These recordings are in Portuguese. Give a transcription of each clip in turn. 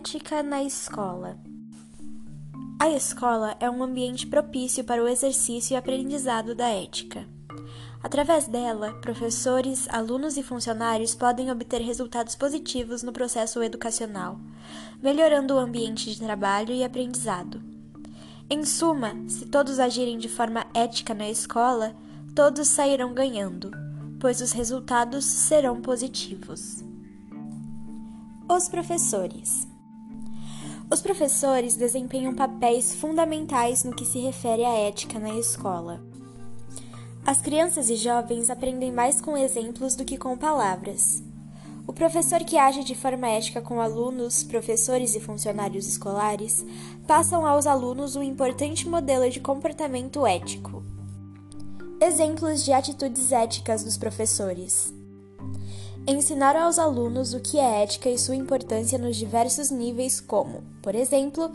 Ética na escola. A escola é um ambiente propício para o exercício e aprendizado da ética. Através dela, professores, alunos e funcionários podem obter resultados positivos no processo educacional, melhorando o ambiente de trabalho e aprendizado. Em suma, se todos agirem de forma ética na escola, todos sairão ganhando, pois os resultados serão positivos. Os professores. Os professores desempenham papéis fundamentais no que se refere à ética na escola. As crianças e jovens aprendem mais com exemplos do que com palavras. O professor que age de forma ética com alunos, professores e funcionários escolares passam aos alunos um importante modelo de comportamento ético. Exemplos de atitudes éticas dos professores. Ensinar aos alunos o que é ética e sua importância nos diversos níveis, como, por exemplo,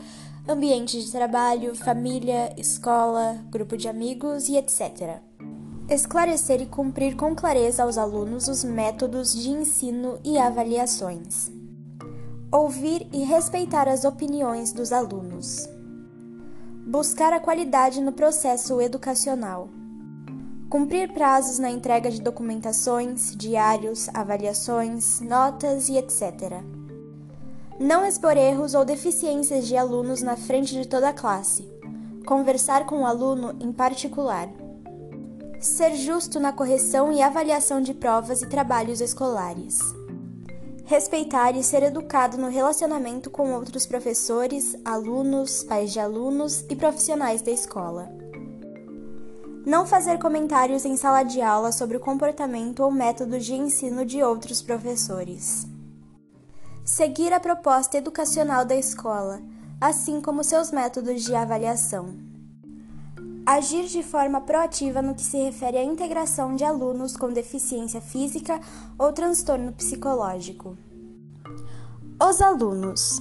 ambiente de trabalho, família, escola, grupo de amigos e etc. Esclarecer e cumprir com clareza aos alunos os métodos de ensino e avaliações. Ouvir e respeitar as opiniões dos alunos. Buscar a qualidade no processo educacional. Cumprir prazos na entrega de documentações, diários, avaliações, notas e etc. Não expor erros ou deficiências de alunos na frente de toda a classe. Conversar com o aluno em particular. Ser justo na correção e avaliação de provas e trabalhos escolares. Respeitar e ser educado no relacionamento com outros professores, alunos, pais de alunos e profissionais da escola. Não fazer comentários em sala de aula sobre o comportamento ou método de ensino de outros professores. Seguir a proposta educacional da escola, assim como seus métodos de avaliação. Agir de forma proativa no que se refere à integração de alunos com deficiência física ou transtorno psicológico. Os alunos.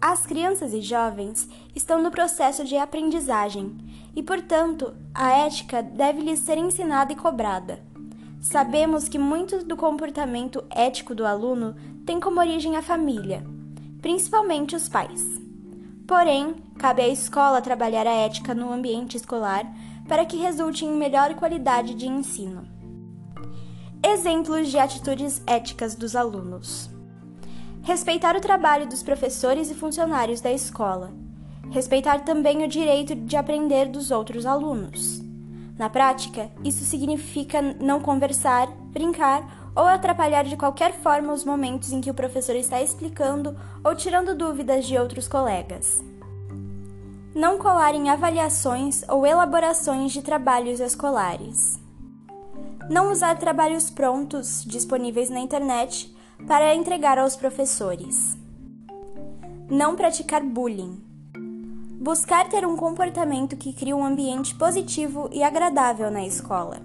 As crianças e jovens estão no processo de aprendizagem e, portanto, a ética deve lhes ser ensinada e cobrada. Sabemos que muito do comportamento ético do aluno tem como origem a família, principalmente os pais. Porém, cabe à escola trabalhar a ética no ambiente escolar para que resulte em melhor qualidade de ensino. Exemplos de atitudes éticas dos alunos. Respeitar o trabalho dos professores e funcionários da escola. Respeitar também o direito de aprender dos outros alunos. Na prática, isso significa não conversar, brincar ou atrapalhar de qualquer forma os momentos em que o professor está explicando ou tirando dúvidas de outros colegas. Não colar em avaliações ou elaborações de trabalhos escolares. Não usar trabalhos prontos disponíveis na internet para entregar aos professores. Não praticar bullying. Buscar ter um comportamento que crie um ambiente positivo e agradável na escola.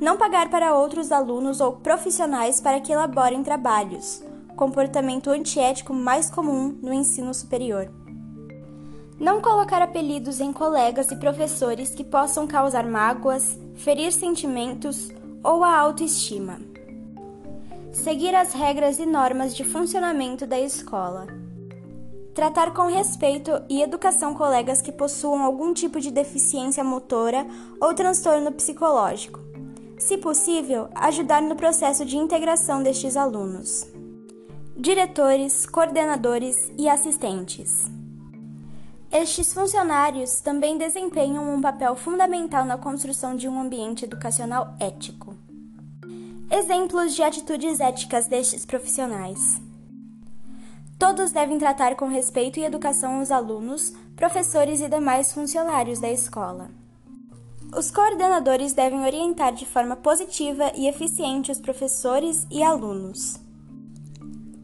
Não pagar para outros alunos ou profissionais para que elaborem trabalhos, comportamento antiético mais comum no ensino superior. Não colocar apelidos em colegas e professores que possam causar mágoas, ferir sentimentos ou a autoestima seguir as regras e normas de funcionamento da escola, tratar com respeito e educação colegas que possuam algum tipo de deficiência motora ou transtorno psicológico. Se possível, ajudar no processo de integração destes alunos. Diretores, coordenadores e assistentes. Estes funcionários também desempenham um papel fundamental na construção de um ambiente educacional ético. Exemplos de atitudes éticas destes profissionais. Todos devem tratar com respeito e educação os alunos, professores e demais funcionários da escola. Os coordenadores devem orientar de forma positiva e eficiente os professores e alunos.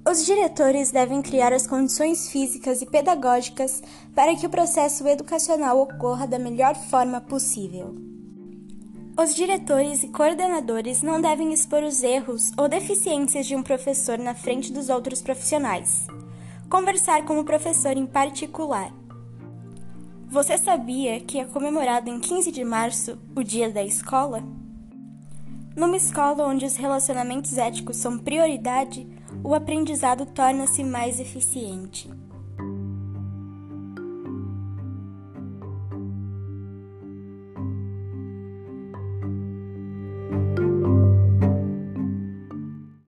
Os diretores devem criar as condições físicas e pedagógicas para que o processo educacional ocorra da melhor forma possível. Os diretores e coordenadores não devem expor os erros ou deficiências de um professor na frente dos outros profissionais. Conversar com o professor em particular. Você sabia que é comemorado em 15 de março o Dia da Escola? Numa escola onde os relacionamentos éticos são prioridade, o aprendizado torna-se mais eficiente.